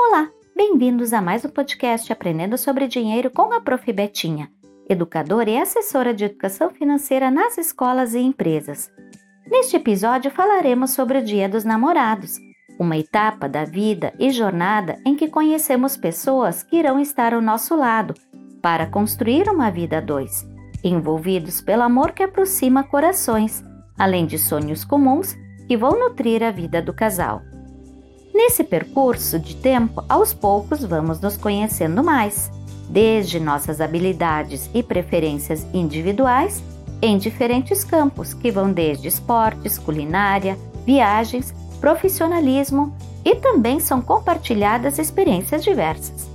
Olá, bem-vindos a mais um podcast Aprendendo sobre Dinheiro com a Prof. Betinha, educadora e assessora de educação financeira nas escolas e empresas. Neste episódio falaremos sobre o Dia dos Namorados, uma etapa da vida e jornada em que conhecemos pessoas que irão estar ao nosso lado para construir uma vida a dois, envolvidos pelo amor que aproxima corações, além de sonhos comuns que vão nutrir a vida do casal. Nesse percurso de tempo, aos poucos vamos nos conhecendo mais, desde nossas habilidades e preferências individuais em diferentes campos, que vão desde esportes, culinária, viagens, profissionalismo e também são compartilhadas experiências diversas.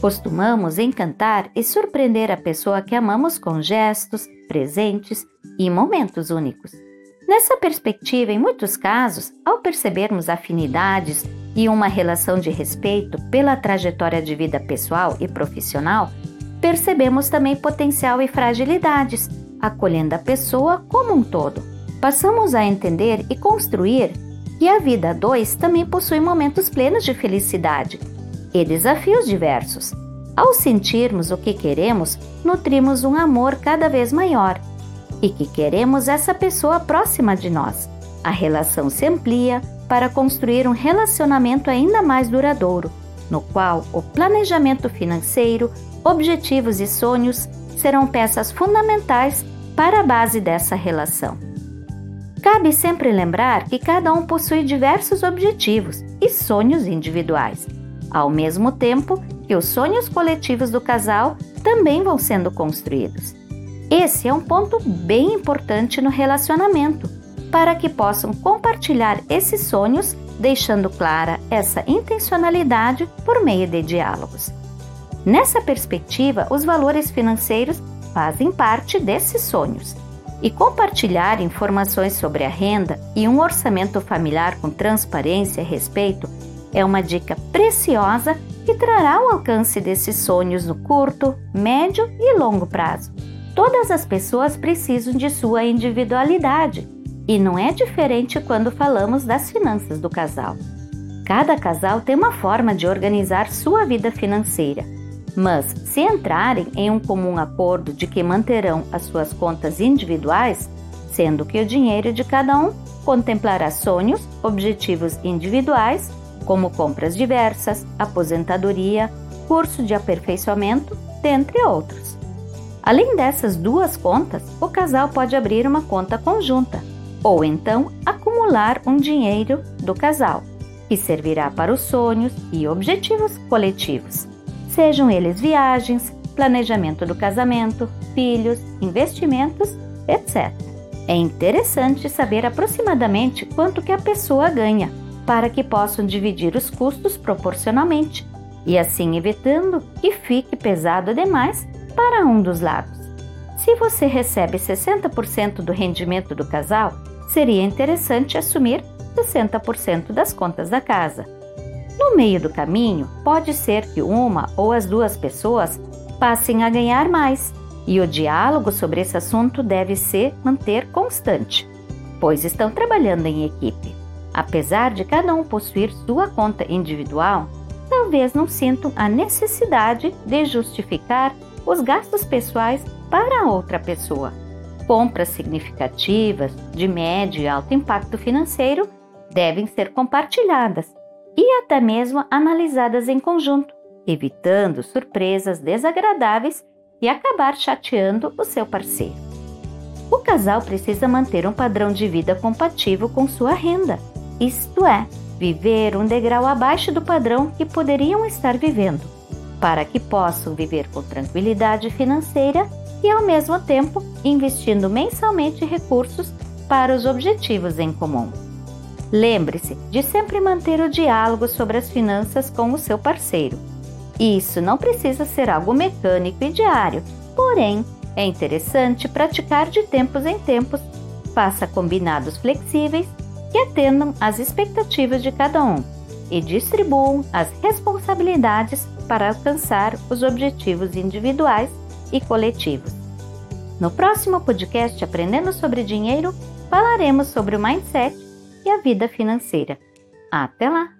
Costumamos encantar e surpreender a pessoa que amamos com gestos, presentes e momentos únicos. Nessa perspectiva, em muitos casos, ao percebermos afinidades e uma relação de respeito pela trajetória de vida pessoal e profissional, percebemos também potencial e fragilidades, acolhendo a pessoa como um todo. Passamos a entender e construir que a vida dois também possui momentos plenos de felicidade e desafios diversos. Ao sentirmos o que queremos, nutrimos um amor cada vez maior e que queremos essa pessoa próxima de nós. A relação se amplia para construir um relacionamento ainda mais duradouro, no qual o planejamento financeiro, objetivos e sonhos serão peças fundamentais para a base dessa relação. Cabe sempre lembrar que cada um possui diversos objetivos e sonhos individuais, ao mesmo tempo que os sonhos coletivos do casal também vão sendo construídos. Esse é um ponto bem importante no relacionamento, para que possam compartilhar esses sonhos, deixando clara essa intencionalidade por meio de diálogos. Nessa perspectiva, os valores financeiros fazem parte desses sonhos. E compartilhar informações sobre a renda e um orçamento familiar com transparência e respeito é uma dica preciosa que trará o alcance desses sonhos no curto, médio e longo prazo. Todas as pessoas precisam de sua individualidade e não é diferente quando falamos das finanças do casal. Cada casal tem uma forma de organizar sua vida financeira, mas se entrarem em um comum acordo de que manterão as suas contas individuais, sendo que o dinheiro de cada um contemplará sonhos, objetivos individuais, como compras diversas, aposentadoria, curso de aperfeiçoamento, dentre outros. Além dessas duas contas, o casal pode abrir uma conta conjunta ou então acumular um dinheiro do casal, que servirá para os sonhos e objetivos coletivos, sejam eles viagens, planejamento do casamento, filhos, investimentos, etc. É interessante saber aproximadamente quanto que a pessoa ganha, para que possam dividir os custos proporcionalmente e assim evitando que fique pesado demais para um dos lados. Se você recebe 60% do rendimento do casal, seria interessante assumir 60% das contas da casa. No meio do caminho, pode ser que uma ou as duas pessoas passem a ganhar mais, e o diálogo sobre esse assunto deve se manter constante, pois estão trabalhando em equipe. Apesar de cada um possuir sua conta individual, talvez não sintam a necessidade de justificar os gastos pessoais para outra pessoa. Compras significativas de médio e alto impacto financeiro devem ser compartilhadas e até mesmo analisadas em conjunto, evitando surpresas desagradáveis e acabar chateando o seu parceiro. O casal precisa manter um padrão de vida compatível com sua renda, isto é, viver um degrau abaixo do padrão que poderiam estar vivendo para que possam viver com tranquilidade financeira e, ao mesmo tempo, investindo mensalmente recursos para os objetivos em comum. Lembre-se de sempre manter o diálogo sobre as finanças com o seu parceiro. Isso não precisa ser algo mecânico e diário, porém, é interessante praticar de tempos em tempos. Faça combinados flexíveis que atendam às expectativas de cada um e distribuam as responsabilidades para alcançar os objetivos individuais e coletivos. No próximo podcast Aprendendo sobre Dinheiro, falaremos sobre o mindset e a vida financeira. Até lá!